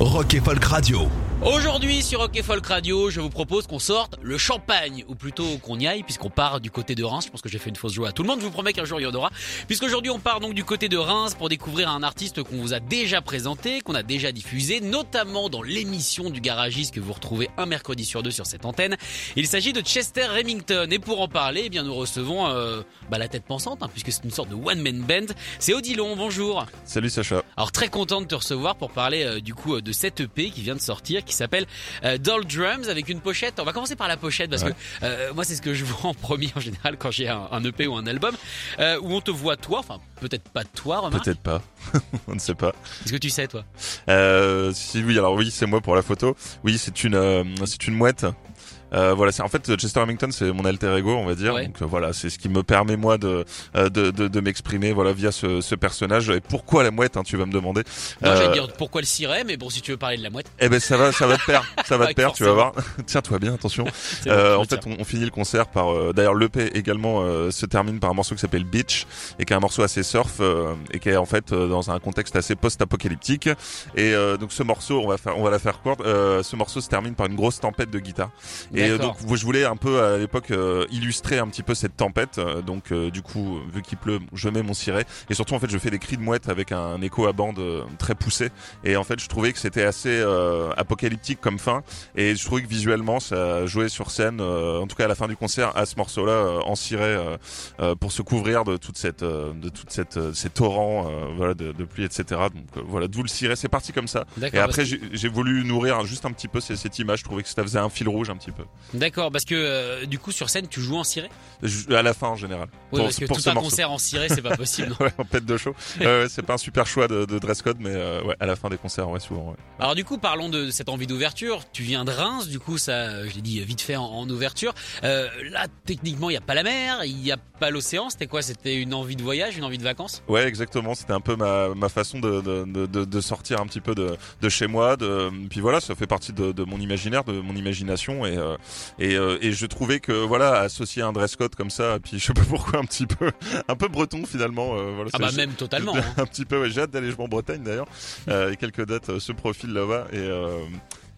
Rock et Folk Radio. Aujourd'hui sur Rock et Folk Radio, je vous propose qu'on sorte le champagne, ou plutôt qu'on y aille, puisqu'on part du côté de Reims. Je pense que j'ai fait une fausse joie à tout le monde. Je vous promets qu'un jour il y en aura. Puisqu'aujourd'hui on part donc du côté de Reims pour découvrir un artiste qu'on vous a déjà présenté, qu'on a déjà diffusé, notamment dans l'émission du garagiste que vous retrouvez un mercredi sur deux sur cette antenne. Il s'agit de Chester Remington. Et pour en parler, eh bien nous recevons euh, bah, la tête pensante, hein, puisque c'est une sorte de one man band. C'est Odilon. Bonjour. Salut Sacha. Alors très content de te recevoir pour parler euh, du coup euh, de cette EP qui vient de sortir, qui s'appelle euh, Doll Drums avec une pochette. On va commencer par la pochette parce Ouais. que euh, moi c'est ce que je vois en premier en général quand j'ai un, un EP ou un album euh, où on te voit toi, enfin peut-être pas toi, remarque. Peut-être pas. On ne sait pas. Est-ce que tu sais toi? Si oui, alors oui, c'est moi pour la photo. Oui, c'est une, c'est une mouette. Euh, voilà, c'est en fait Chester Remington, c'est mon alter ego, on va dire. Ouais. Donc euh, voilà, c'est ce qui me permet moi de euh, de, de, de m'exprimer, voilà, via ce, ce personnage. Et pourquoi la mouette, hein, tu vas me demander Moi j'allais Euh, dire pourquoi le ciré, mais bon si tu veux parler de la mouette. Eh ben ça va, ça va te perdre, ça va te perdre, tu vas voir. Tiens-toi bien, attention. Euh, en je fait, on, on finit le concert par. euh, D'ailleurs, l'EP également euh, se termine par un morceau qui s'appelle Beach et qui est un morceau assez surf euh, et qui est en fait euh, dans un contexte assez post-apocalyptique. Et euh, donc ce morceau, on va faire, on va la faire courte. euh, ce morceau se termine par une grosse tempête de guitare. Et euh, D'accord. donc, je voulais un peu à l'époque euh, illustrer un petit peu cette tempête. Euh, donc, euh, du coup, vu qu'il pleut, je mets mon ciré et surtout en fait, je fais des cris de mouette avec un écho à bande euh, très poussé. Et en fait, je trouvais que c'était assez euh, apocalyptique comme fin. Et je trouvais que visuellement, ça jouait sur scène, euh, en tout cas à la fin du concert, à ce morceau-là, euh, en ciré, euh, euh, pour se couvrir de toute cette, euh, de toute cette, euh, ces torrents, euh, voilà, de, de pluie, etc. Donc euh, voilà, d'où le ciré. C'est parti comme ça. Et après, j'ai j'ai voulu nourrir juste un petit peu cette, cette image. Je trouvais que ça faisait un fil rouge un petit peu. D'accord, parce que euh, du coup sur scène tu joues en ciré? Je- À la fin en général. Oui, Pour- parce que tout un morceau. concert en ciré c'est pas possible. non Ouais, en pète de chaud. Euh, c'est pas un super choix de, de dress code, mais euh, ouais, à la fin des concerts, ouais, souvent. Ouais. Alors du coup, parlons de cette envie d'ouverture. Tu viens de Reims, du coup, ça, euh, je l'ai dit vite fait en, en ouverture. Euh, là, techniquement, il y a pas la mer, il y a pas l'océan. C'était quoi? C'était une envie de voyage, une envie de vacances? Ouais, exactement. C'était un peu ma, ma façon de, de, de, de- de sortir un petit peu de, de chez moi. De, puis voilà, ça fait partie de, de mon imaginaire, de mon imagination. Et, euh, et, euh, et je trouvais que voilà, associer un dress code comme ça, puis je sais pas pourquoi, un petit peu, un peu breton finalement. euh, voilà, Ah bah même totalement. hein. un petit peu. Ouais, j'ai hâte d'aller jouer en Bretagne d'ailleurs. Euh, et quelques dates euh, se profilent là-bas et. Euh,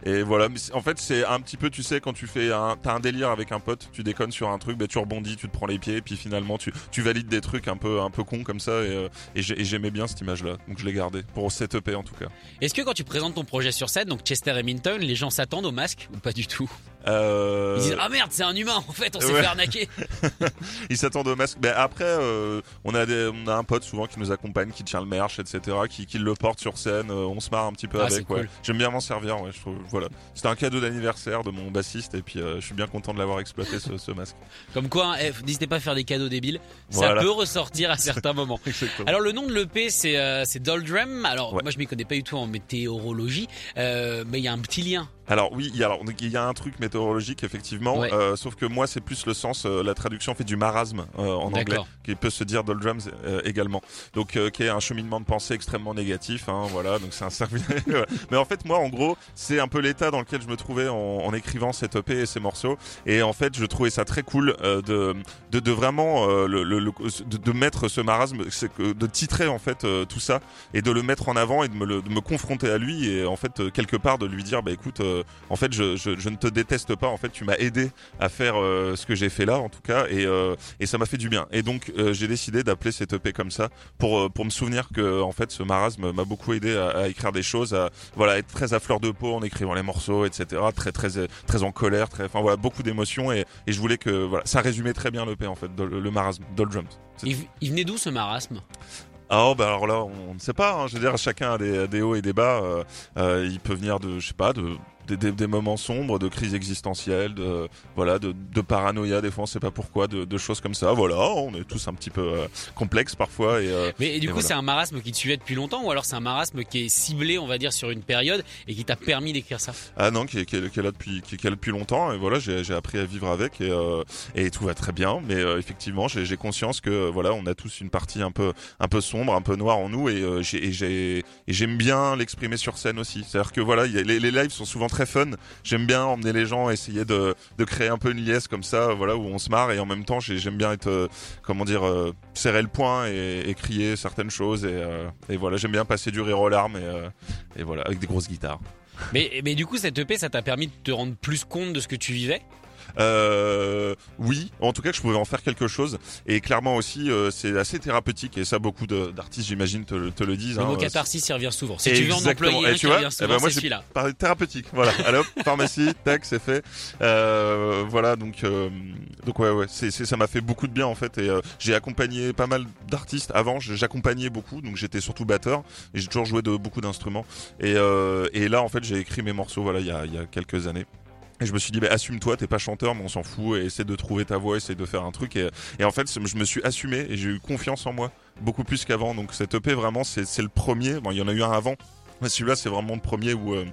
et voilà, en fait c'est un petit peu, tu sais, quand tu fais un, t'as un délire avec un pote, tu déconnes sur un truc, ben tu rebondis, tu te prends les pieds, et puis finalement tu, tu valides des trucs un peu, un peu cons comme ça, et, euh, et j'ai- et j'aimais bien cette image-là, donc je l'ai gardé pour cette EP en tout cas. Est-ce que quand tu présentes ton projet sur scène, donc Chester Remington, les gens s'attendent au masque ou pas du tout? Euh, Ils disent ah merde, c'est un humain en fait, on s'est ouais. fait arnaquer. ils s'attendent au masque. Ben après, euh, on a des, on a un pote souvent qui nous accompagne, qui tient le merch, etc., qui, qui le porte sur scène. euh, on se marre un petit peu Ah, avec. Ouais. cool. J'aime bien m'en servir. Ouais, je trouve. Voilà. C'était un cadeau d'anniversaire de mon bassiste et puis euh, je suis bien content de l'avoir exploité ce, ce masque. Comme quoi, hein, n'hésitez pas à faire des cadeaux débiles, ça peut ressortir à certains moments. Exactement. Alors le nom de l'EP c'est euh, c'est Doldrum. Alors moi je m'y connais pas du tout en météorologie, euh, mais il y a un petit lien. Alors oui, il y a, alors, il y a un truc météorologique effectivement, Ouais. euh, sauf que moi c'est plus le sens, euh, la traduction fait du marasme euh, en anglais, qui peut se dire doldrums euh, également. Donc euh, qui est un cheminement de pensée extrêmement négatif, hein, voilà. Donc c'est un. Voilà. Mais en fait moi en gros c'est un peu l'état dans lequel je me trouvais en, en écrivant cette EP et ces morceaux, et en fait je trouvais ça très cool euh, de, de de vraiment euh, le, le- le- de, de mettre ce marasme, de titrer en fait euh, tout ça et de le mettre en avant et de me, le- de me confronter à lui et en fait euh, quelque part de lui dire bah écoute euh, en fait je, je, je ne te déteste pas. En fait tu m'as aidé à faire euh, ce que j'ai fait là en tout cas et, euh, et ça m'a fait du bien. Et donc euh, j'ai décidé d'appeler cette EP comme ça pour pour me souvenir que en fait ce marasme m'a beaucoup aidé à, à écrire des choses à voilà être très à fleur de peau en écrivant les morceaux etc très très très en colère très enfin voilà beaucoup d'émotions et, et je voulais que voilà ça résumait très bien l'EP en fait le, le marasme Doldrums C'est Il, il venait d'où ce marasme? Ah bah alors là on ne sait pas hein. je veux dire chacun a des, des hauts et des bas euh, euh, il peut venir de je sais pas de des, des, des moments sombres, de crise existentielle, de voilà, de, de paranoïa des fois, on sait pas pourquoi, de, de choses comme ça. Voilà, on est tous un petit peu euh, complexes parfois. Et, euh, Mais et du Et coup, voilà. c'est un marasme qui te suivait depuis longtemps ou alors c'est un marasme qui est ciblé, on va dire, sur une période et qui t'a permis d'écrire ça? Ah non, qui est, qui est- qui est là depuis qui, qui est là depuis longtemps. Et voilà, j'ai j'ai appris à vivre avec et, euh, et tout va très bien. Mais euh, effectivement, j'ai conscience que euh, voilà, on a tous une partie un peu un peu sombre, un peu noire en nous et euh, j'ai j'aime bien l'exprimer sur scène aussi. C'est-à-dire que voilà, il y a- les, les lives sont souvent très fun. J'aime bien emmener les gens, essayer de, créer un peu une liesse comme ça, voilà, où on se marre et en même temps, j'ai- j'aime bien être, euh, comment dire, euh, serrer le poing et, crier certaines choses et, euh, et voilà, j'aime bien passer du rire aux larmes et, et voilà, avec des grosses guitares. mais, mais du coup, cette EP, ça t'a permis de te rendre plus compte de ce que tu vivais? Euh, oui, en tout cas que je pouvais en faire quelque chose et clairement aussi euh, c'est assez thérapeutique et ça beaucoup d'artistes j'imagine te, le- te le disent. Le hein, mot euh, catharsis y revient souvent. Si tu veux en employer Et un tu qui vois, revient eh souvent, ben moi c'est j'ai parlé de thérapeutique. Voilà. Allez hop, pharmacie, tac, c'est fait. Euh, voilà donc euh, donc ouais ouais, c'est ça m'a fait beaucoup de bien en fait et euh, j'ai accompagné pas mal d'artistes avant. J'accompagnais beaucoup donc j'étais surtout batteur et j'ai toujours joué de beaucoup d'instruments et euh, et là en fait j'ai écrit mes morceaux voilà il y a il y a quelques années. Et je me suis dit, bah, assume-toi, t'es pas chanteur, mais on s'en fout, et essaie de trouver ta voix, essaie de faire un truc. Et, en fait, je me suis assumé et j'ai eu confiance en moi, beaucoup plus qu'avant. Donc cette EP, vraiment, c'est c'est le premier. Bon, il y en a eu un avant, mais celui-là, c'est vraiment le premier où. euh,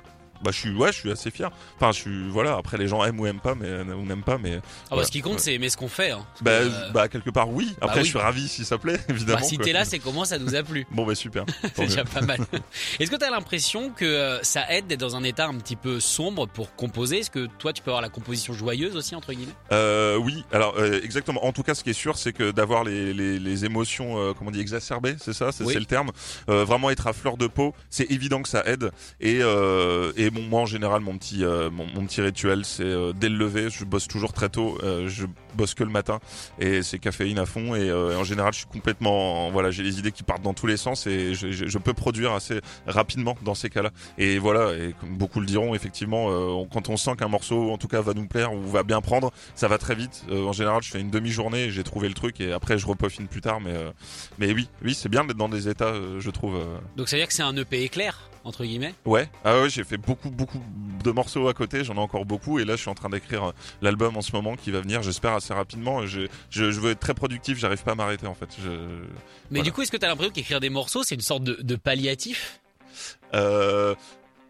bah, je suis, ouais, je suis assez fier. Enfin, je suis, voilà. Après, les gens aiment ou aiment pas, mais ou n'aiment pas, mais Ah bah, Voilà. ce qui compte, c'est aimer ce qu'on fait. Hein. Bah, euh, bah, quelque part, oui. Après, oui. je suis ravi si ça plaît, évidemment. bah, si t'es là, c'est comment ça nous a plu. Bon, bah super. C'est déjà pas mal. Est-ce que tu as l'impression que euh, ça aide d'être dans un état un petit peu sombre pour composer? Est-ce que toi, tu peux avoir la composition joyeuse aussi, entre guillemets? Euh, oui, alors euh, exactement. En tout cas, ce qui est sûr, c'est que d'avoir les, les, les émotions, euh, comment on dit, exacerbées, c'est ça, c'est Oui. le terme. Euh, vraiment être à fleur de peau, c'est évident que ça aide. Et, euh, et bon, moi en général, mon petit, euh, mon, petit rituel, c'est euh, dès le lever, je bosse toujours très tôt. euh, je bosse que le matin et c'est caféine à fond. Et, en général, je suis complètement, voilà, j'ai les idées qui partent dans tous les sens et je, peux produire assez rapidement dans ces cas-là. Et voilà, et comme beaucoup le diront, effectivement, quand on sent qu'un morceau, en tout cas, va nous plaire ou va bien prendre, ça va très vite. En général, je fais une demi-journée j'ai trouvé le truc et après, je repeaufine plus tard. Mais, mais oui, oui, c'est bien d'être dans des états, je trouve. Donc ça veut dire que c'est un EP éclair, entre guillemets Ouais, ah ouais, j'ai fait beaucoup, beaucoup de morceaux à côté, j'en ai encore beaucoup, et là je suis en train d'écrire euh, l'album en ce moment qui va venir, j'espère assez rapidement. Je, je, je veux être très productif, j'arrive pas à m'arrêter en fait. Je, Mais Voilà. du coup, est-ce que tu as l'impression qu'écrire des morceaux, c'est une sorte de, de palliatif? Euh,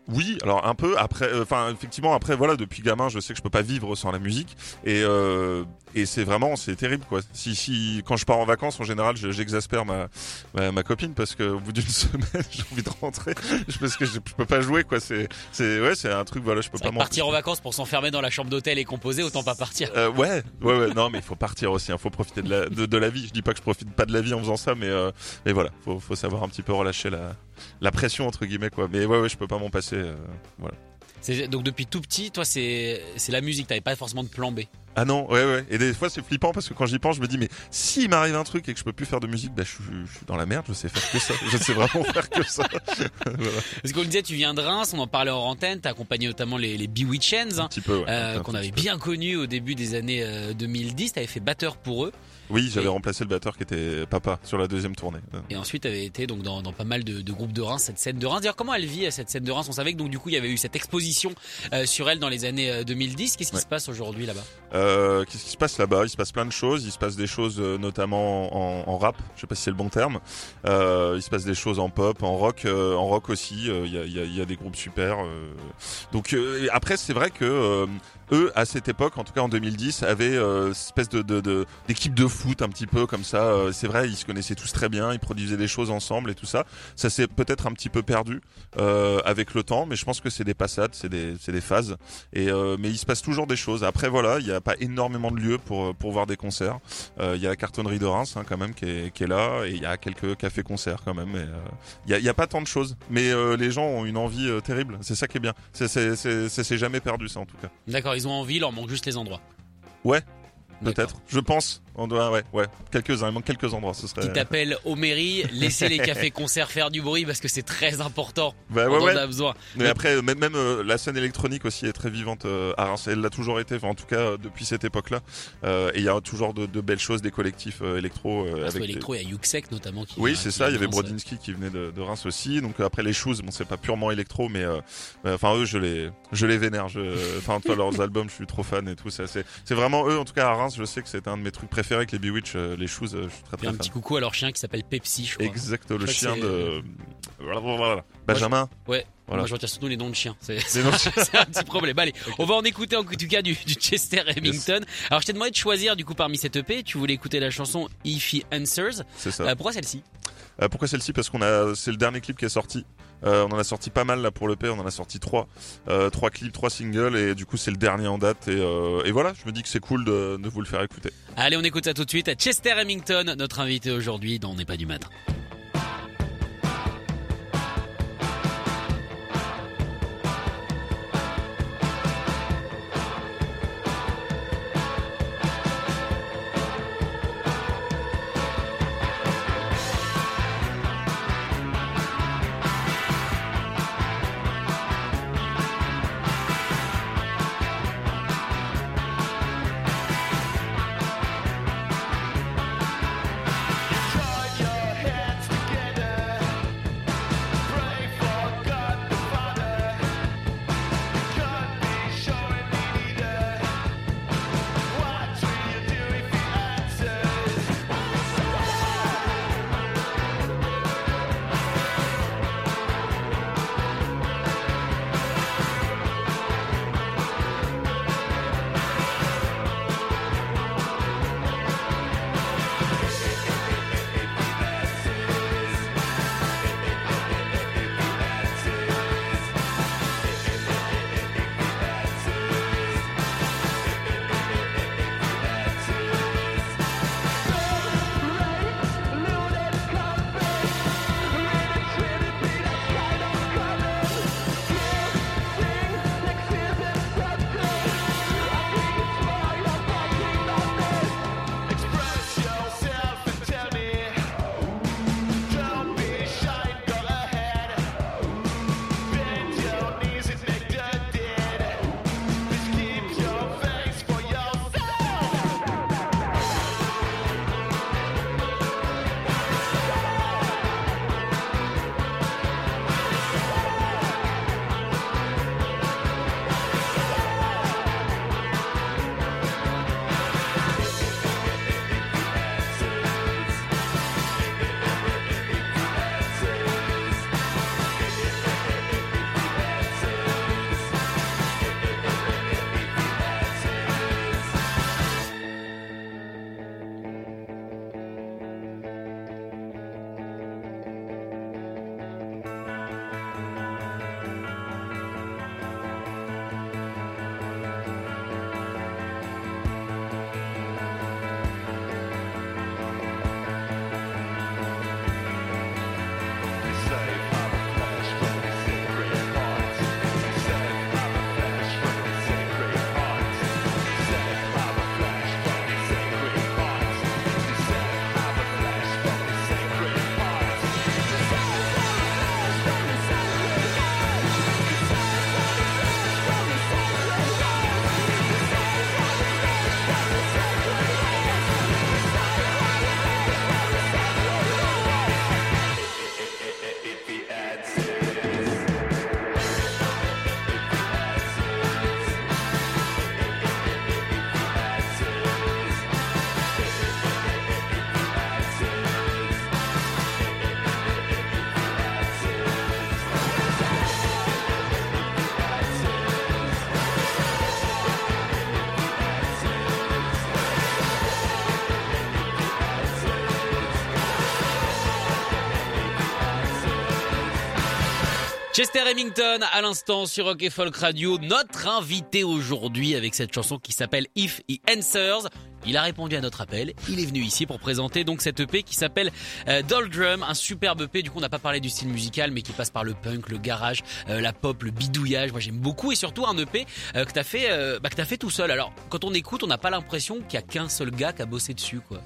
oui, alors un peu après, euh, enfin effectivement après voilà depuis gamin je sais que je peux pas vivre sans la musique et euh, et c'est vraiment c'est terrible quoi. Si si quand je pars en vacances en général je- j'exaspère ma, ma ma copine parce que au bout d'une semaine j'ai envie de rentrer je- parce que je, je peux pas jouer quoi. C'est c'est ouais c'est un truc voilà je peux pas Partir en vacances pour s'enfermer dans la chambre d'hôtel et composer, autant pas partir. Euh, ouais, ouais, ouais, non, mais il faut partir aussi. Il faut profiter de la, de, de la vie. Je dis pas que je profite pas de la vie en faisant ça, mais euh, mais voilà, faut, faut savoir un petit peu relâcher la, la pression entre guillemets quoi. Mais ouais, ouais, je peux pas m'en passer. euh, voilà. Donc depuis tout petit, toi, c'est la musique, t'avais pas forcément de plan B. Ah non, ouais, ouais. Et des fois c'est flippant parce que quand j'y pense, je me dis mais s'il m'arrive un truc et que je peux plus faire de musique, bah je suis, je suis dans la merde. Je sais faire que ça. Je sais vraiment faire que ça. voilà. Parce qu'on disait, tu viens de Reims, on en parlait en antenne, t'as accompagné notamment les, les Bewitchens, Un hein, petit peu. Ouais, euh, qu'on avait bien connus au début des années euh, 2010, t'avais fait batteur pour eux. Oui, j'avais Et- remplacé le batteur qui était papa sur la deuxième tournée. Et ensuite, avait été donc dans, dans pas mal de, de groupes de Reims, cette scène de Reims. D'ailleurs, comment elle vit euh, cette scène de Reims? On savait que donc du coup, il y avait eu cette exposition euh, sur elle dans les années euh, 2010. Qu'est-ce qui Ouais. se passe aujourd'hui là-bas? Euh, Qu'est-ce qui se passe là-bas? Il se passe plein de choses. Il se passe des choses euh, notamment en, en rap. Je sais pas si c'est le bon terme. Euh, il se passe des choses en pop, en rock, euh, en rock aussi. Euh, Il y, a, y a- y a des groupes super. euh. Donc euh, après, c'est vrai que euh, eux, à cette époque, en tout cas en 2010, avaient euh, espèce de de- de- d'équipe de, foot un petit peu comme ça. Euh, c'est vrai, ils se connaissaient tous très bien. Ils produisaient des choses ensemble et tout ça. Ça s'est peut-être un petit peu perdu euh, avec le temps, mais je pense que c'est des passades, c'est des, c'est des phases. Et euh, mais il se passe toujours des choses. Après voilà, il n'y a pas énormément de lieux pour pour voir des concerts. Euh, Il y a la cartonnerie de Reims hein, quand même qui est, qui est là, et il y a quelques cafés-concerts quand même. euh, Il y, a, y a pas tant de choses, mais les gens ont une envie terrible. C'est ça qui est bien. C'est c'est c'est- c'est jamais perdu ça en tout cas. D'accord, ils ont envie, leur manque juste les endroits. Ouais. Peut-être, je pense. On doit, ouais, ouais, quelques-uns, il manque quelques endroits, ce serait. Qui t'appelle au mairie, laissez les cafés-concerts faire du bruit parce que c'est très important. Bah, on ouais, en a besoin. Mais après, même, même euh, la scène électronique aussi est très vivante euh, à Reims. Elle l'a toujours été, enfin, en tout cas euh, depuis cette époque-là. Et il y a toujours de, de belles choses, des collectifs électro. Parce avec qu'électro, il y a Yuxek notamment qui Oui, c'est ça. Il y avait Brodinski qui venait de, de Reims aussi. Donc après les choses, bon, c'est pas purement électro, mais enfin eux, je les, je les vénère. Enfin, leurs albums, je suis trop fan et tout. C'est vraiment eux. En tout cas, à Reims, je sais que c'est un de mes trucs préférés avec les Bewitch, euh, les shoes. euh, je suis très Et très un fan. petit coucou à leur chien qui s'appelle Pepsi, je crois. Exact, le crois que chien c'est- de voilà, voilà, voilà. Benjamin. Ouais. Voilà. Moi, je retiens surtout les noms de chiens. C'est un petit problème. Allez, on va en écouter en tout cas du, du Chester Remington. Alors, je t'ai demandé de choisir du coup parmi cette EP. Tu voulais écouter la chanson If He Answers. C'est ça. Euh, pourquoi celle-ci? Euh, pourquoi celle-ci? Parce qu'on a, c'est le dernier clip qui est sorti. Euh, on en a sorti pas mal là pour l'EP, on en a sorti trois, trois clips, trois singles et du coup c'est le dernier en date et, et voilà, je me dis que c'est cool de, de vous le faire écouter. Allez, on écoute ça tout de suite. Chester Remington, notre invité aujourd'hui dans On n'est pas du matin. Chester Remington à l'instant sur Rock et Folk Radio, notre invité aujourd'hui avec cette chanson qui s'appelle If He Answers. Il a répondu à notre appel. Il est venu ici pour présenter donc cette EP qui s'appelle euh, Doll Drum, un superbe EP. Du coup, on n'a pas parlé du style musical, mais qui passe par le punk, le garage, euh, la pop, le bidouillage. Moi, j'aime beaucoup et surtout un EP euh, que t'as fait, euh, bah, que t'as fait tout seul. Alors, quand on écoute, on n'a pas l'impression qu'il y a qu'un seul gars qui a bossé dessus, quoi.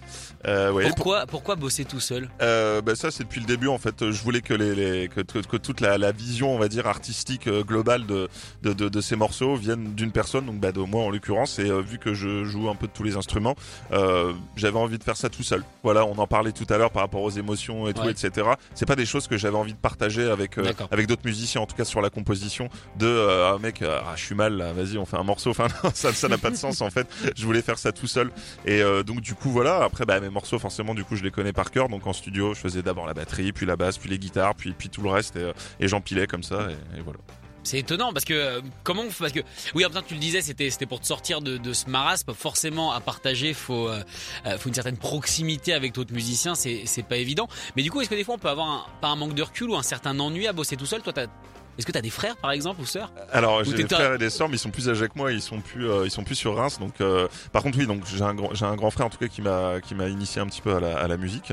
Ouais, Pourquoi, pourquoi bosser tout seul? Bah ça c'est depuis le début en fait. Je voulais que les, les que, toute la, la vision on va dire artistique globale de de, de, de ces morceaux vienne d'une personne donc bah de moi en l'occurrence et vu que je joue un peu de tous les instruments, euh, j'avais envie de faire ça tout seul. Voilà, on en parlait tout à l'heure par rapport aux émotions et tout Ouais. etc. C'est pas des choses que j'avais envie de partager avec euh, avec d'autres musiciens en tout cas sur la composition de euh, ah mec euh, ah, je suis mal là, vas-y on fait un morceau. Enfin non, ça n'a pas de sens en fait. Je voulais faire ça tout seul et donc du coup voilà après bah mes morceaux forcément du coup je les connais par cœur donc en studio je faisais d'abord la batterie puis la basse puis les guitares puis puis tout le reste et, et j'empilais comme ça et, et voilà. C'est étonnant parce que euh, comment parce que oui en même temps tu le disais c'était c'était pour te sortir de, de ce marasme. Forcément à partager faut euh, euh, faut une certaine proximité avec d'autres musiciens c'est c'est pas évident. Mais du coup est-ce que des fois on peut avoir un, pas un manque de recul ou un certain ennui à bosser tout seul? Toi t'as est-ce que t'as des frères par exemple ou sœurs Alors Ou j'ai des frères et des sœurs mais ils sont plus âgés que moi ils sont plus euh, ils sont plus sur Reims donc euh, par contre oui donc j'ai un grand j'ai un grand frère en tout cas qui m'a qui m'a initié un petit peu à la, à la musique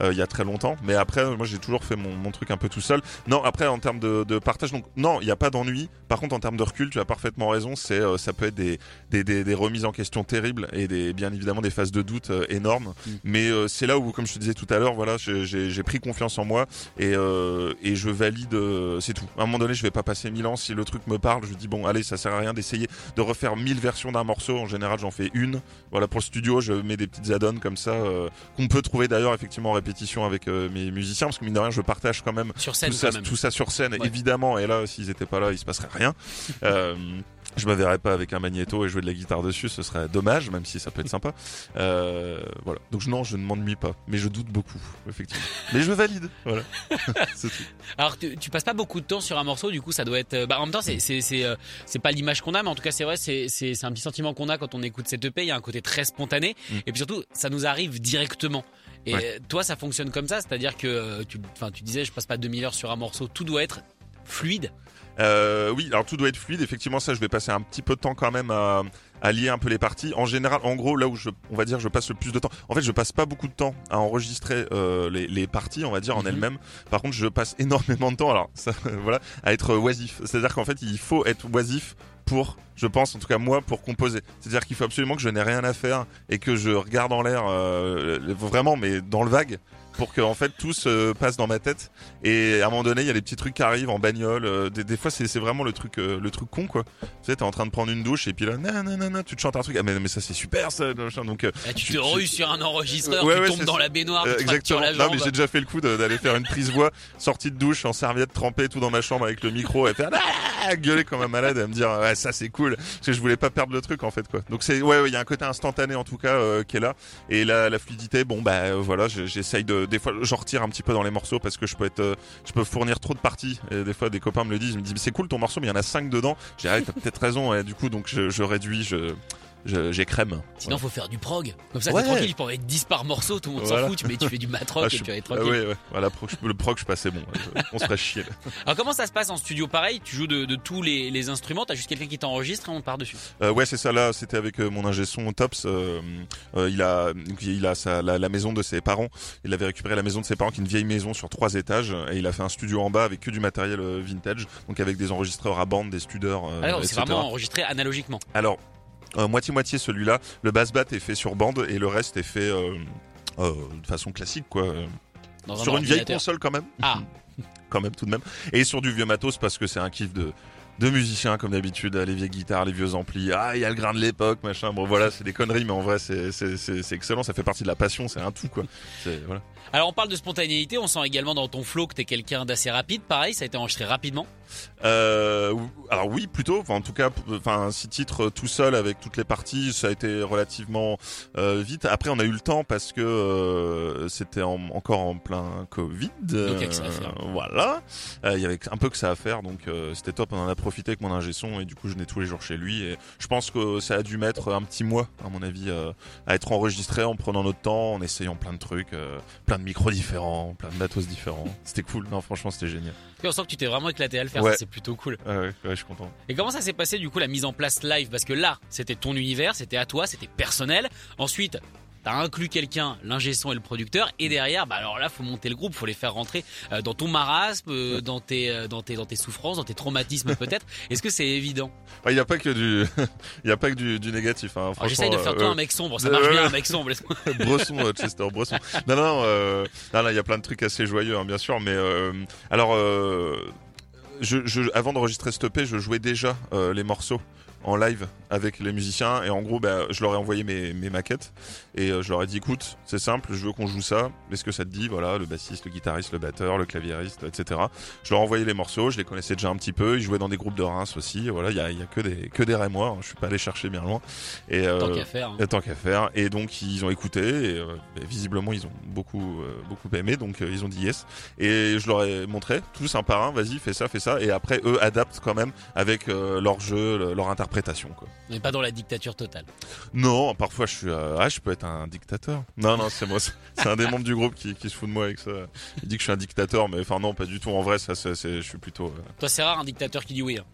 euh, il y a très longtemps. Mais après moi j'ai toujours fait mon, mon truc un peu tout seul. Non après en termes de, de partage donc non il n'y a pas d'ennui. Par contre en termes de recul tu as parfaitement raison c'est euh, ça peut être des, des, des, des remises en question terribles et des bien évidemment des phases de doute euh, énormes. Mm. mais euh, c'est là où comme je te disais tout à l'heure voilà j'ai- pris confiance en moi et euh, et je valide euh, c'est tout. À un moment donné je vais pas passer mille ans. Si le truc me parle je dis bon allez ça sert à rien d'essayer de refaire mille versions d'un morceau. En général j'en fais une. Voilà pour le studio je mets des petites add-ons comme ça euh, qu'on peut trouver d'ailleurs effectivement en répétition avec euh, mes musiciens parce que mine de rien je partage quand même sur scène tout ça, quand même. tout ça sur scène Ouais. évidemment. Et là s'ils étaient pas là il se passerait rien. Euh, je me verrais pas avec un magnéto et jouer de la guitare dessus ce serait dommage même si ça peut être sympa. Euh, voilà. Donc non je ne m'ennuie pas mais je doute beaucoup effectivement. Mais je valide voilà. C'est tout. Alors tu, tu passes pas beaucoup de temps sur un morceau du coup ça doit être euh, bah en même temps c'est c'est c'est euh, c'est pas l'image qu'on a mais en tout cas c'est vrai c'est c'est c'est un petit sentiment qu'on a quand on écoute cette EP il y a un côté très spontané. Mm. et puis surtout ça nous arrive directement. Et Ouais. toi ça fonctionne comme ça c'est-à-dire que euh, tu enfin tu disais je passe pas 2000 heures sur un morceau tout doit être fluide Euh, oui, alors tout doit être fluide. Effectivement, ça, je vais passer un petit peu de temps quand même à, à lier un peu les parties. En général, en gros, là où je, on va dire, je passe le plus de temps. En fait, je passe pas beaucoup de temps à enregistrer euh, les, les parties, on va dire en Mhm. elles-mêmes. Par contre, je passe énormément de temps, alors ça, voilà, à être oisif. C'est-à-dire qu'en fait, il faut être oisif pour, je pense, en tout cas moi, pour composer. C'est-à-dire qu'il faut absolument que je n'ai rien à faire et que je regarde en l'air, euh, vraiment, mais dans le vague pour que en fait tout se passe dans ma tête. Et à un moment donné il y a des petits trucs qui arrivent en bagnole euh, des, des fois c'est c'est vraiment le truc euh, le truc con quoi. Tu sais t'es en train de prendre une douche et puis là nan, nan, nan, nan, tu te chantes un truc. Ah mais, mais ça c'est super ça donc euh, Là, tu te rues sur un enregistreur Ouais, tu ouais, tombes dans la baignoire tu exactement la non jambe. mais j'ai déjà fait le coup d'aller faire une prise voix sortie de douche en serviette trempée tout dans ma chambre avec le micro et faire ah, gueuler comme un malade et me dire ouais ça c'est cool. Parce que je voulais pas perdre le truc en fait quoi. Donc c'est ouais ouais, il y a un côté instantané en tout cas euh, qui est là. Et la, la fluidité bon bah voilà je- j'essaye de des fois j'en retire un petit peu dans les morceaux parce que je peux être euh, je peux fournir trop de parties. Et des fois des copains me le disent ils me disent c'est cool ton morceau mais il y en a cinq dedans. J'ai ah, t'as peut-être raison du coup donc je, je réduis je je- j'écrème sinon faut faire du prog comme ça Ouais. t'es tranquille tu peux en mettre 10 par morceau tout le monde s'en fout tu, mets, tu fais du matrock Ah, et je tu vas être ah, tranquille ouais, ouais. Pro- je- le proc, je passais bon. ouais, je- on se ferait chier. là. alors comment ça se passe en studio pareil? Tu joues de, de tous les, les instruments? T'as juste quelqu'un qui t'enregistre et on part dessus? Euh, ouais, c'est ça. Là, c'était avec euh, mon ingé son Tops. euh, euh, il a, donc, il a sa, la, la maison de ses parents. Il avait récupéré la maison de ses parents, qui est une vieille maison sur trois étages, et il a fait un studio en bas avec que du matériel euh, vintage, donc avec des enregistreurs à bande, des studeurs, euh, alors c'est etc. vraiment enregistré analogiquement Alors, euh, moitié-moitié celui-là. Le bass bat est fait sur bande et le reste est fait euh, euh, de façon classique, quoi. euh, un sur une vieille console quand même. ah quand même tout de même. Et sur du vieux matos parce que c'est un kiff de de musiciens comme d'habitude, les vieilles guitares, les vieux amplis. Ah, il y a le grain de l'époque, machin. Bon voilà, c'est des conneries, mais en vrai c'est excellent. Ça fait partie de la passion, c'est un tout quoi. Voilà. Alors on parle de spontanéité, on sent également dans ton flow que t'es quelqu'un d'assez rapide. Pareil, ça a été enregistré rapidement. Euh, alors oui, plutôt. Enfin, en tout cas, enfin six titres euh, tout seul avec toutes les parties, ça a été relativement euh, vite. Après, on a eu le temps parce que euh, c'était en- encore en plein Covid. Donc, il y a que ça à faire. Voilà, il y avait un peu que ça à faire, donc c'était top. On en a profité avec mon ingé son et du coup, je venais tous les jours chez lui. Et je pense que ça a dû mettre un petit mois, à mon avis, à être enregistré en prenant notre temps, en essayant plein de trucs, plein de micros différents, plein de matos différents. C'était cool. Non, franchement, c'était génial. Puis on sent que tu t'es vraiment éclaté à le faire, Ouais. c'est plutôt cool. Ouais, ouais, je suis content. Et comment ça s'est passé du coup la mise en place live? Parce que là, c'était ton univers, c'était à toi, c'était personnel. Ensuite, t'as inclus quelqu'un, l'ingé son et le producteur, et derrière, bah alors là, faut monter le groupe, faut les faire rentrer euh, dans ton marasme, euh, dans tes, euh, dans tes, dans tes souffrances, dans tes traumatismes peut-être. Est-ce que c'est évident? Il n'y a pas que du, il y a pas que du, du négatif. Hein, J'essaye de faire toi euh, un mec sombre, ça euh, marche ouais. bien un mec sombre. euh, Chester Bresson. Non, non, euh, non, il y a plein de trucs assez joyeux, hein, bien sûr, mais euh, alors, euh, je, je, avant d'enregistrer cette EP, je jouais déjà euh, les morceaux en live avec les musiciens et en gros bah, je leur ai envoyé mes maquettes et euh, je leur ai dit écoute c'est simple je veux qu'on joue ça est-ce que ça te dit voilà le bassiste le guitariste le batteur le claviériste etc je leur ai envoyé les morceaux je les connaissais déjà un petit peu ils jouaient dans des groupes de Reims aussi voilà il y a, y a que des que des Rémois hein, je suis pas allé chercher bien loin et euh, Tant qu'à faire. hein. et Tant qu'à faire. Et donc ils ont écouté. Et euh, visiblement ils ont beaucoup euh, beaucoup aimé. Donc ils ont dit yes. Et je leur ai montré tous un par un. Vas-y, fais ça, fais ça. Et après eux adaptent quand même avec leur jeu, le- leur interprétation. Quoi. On n'est pas dans la dictature totale. Non, parfois je suis ah je peux être un dictateur. Non non c'est moi. C'est un des membres du groupe qui, qui se fout de moi avec ça. Il dit que je suis un dictateur, mais enfin non pas du tout. En vrai ça c'est c'est- je suis plutôt. euh, Toi, c'est rare un dictateur qui dit oui. hein.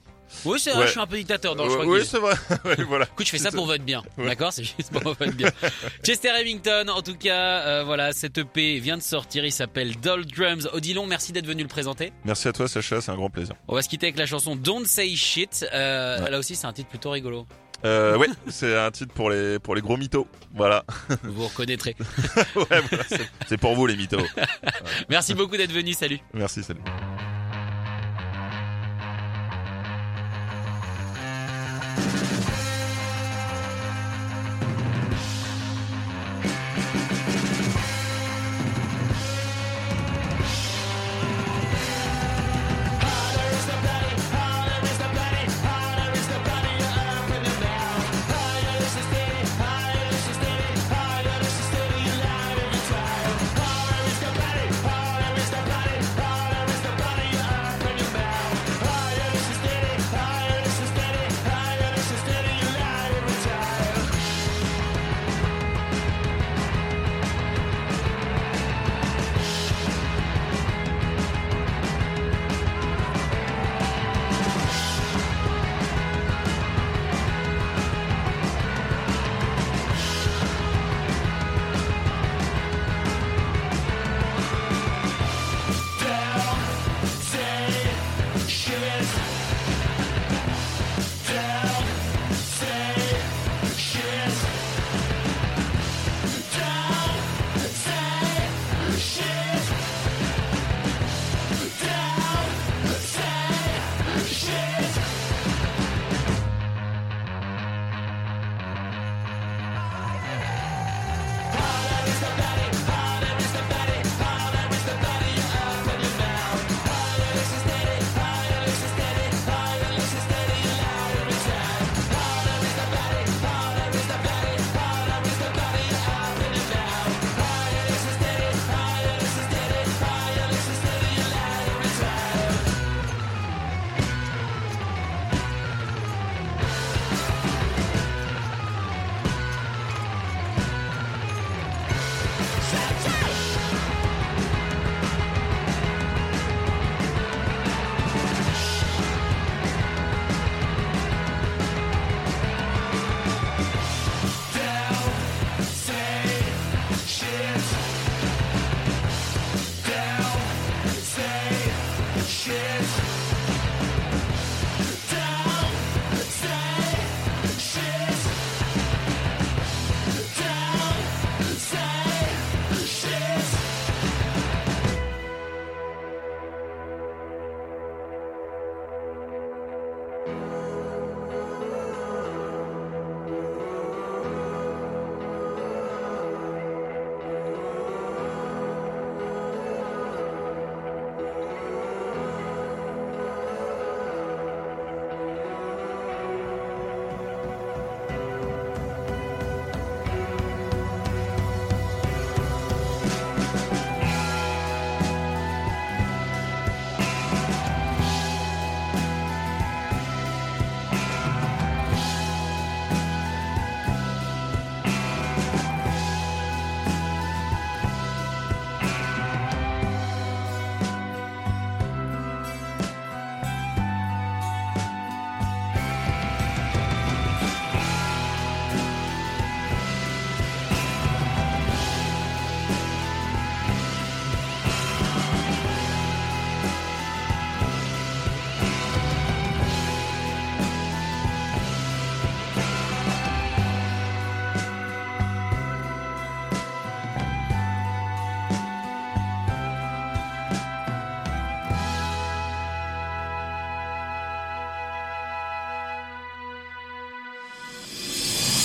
Oui, c'est vrai, Ouais. je suis un peu dictateur. Non, je ouais, crois oui c'est vrai. Ouais, voilà. Écoute, je fais ça pour votre bien, Ouais. d'accord C'est juste pour votre bien. Chester Remington, en tout cas, euh, voilà, cette EP vient de sortir, il s'appelle Doll Drums. Odilon, merci d'être venu le présenter. Merci à toi Sacha, c'est un grand plaisir. On va se quitter avec la chanson Don't Say Shit. Euh, Ouais. Là aussi, c'est un titre plutôt rigolo. Euh, ouais, c'est un titre pour les pour les gros mythos. Voilà. Vous vous reconnaîtrez. ouais, voilà, c'est- c'est pour vous les mythos. Merci beaucoup d'être venu, salut. Merci, salut.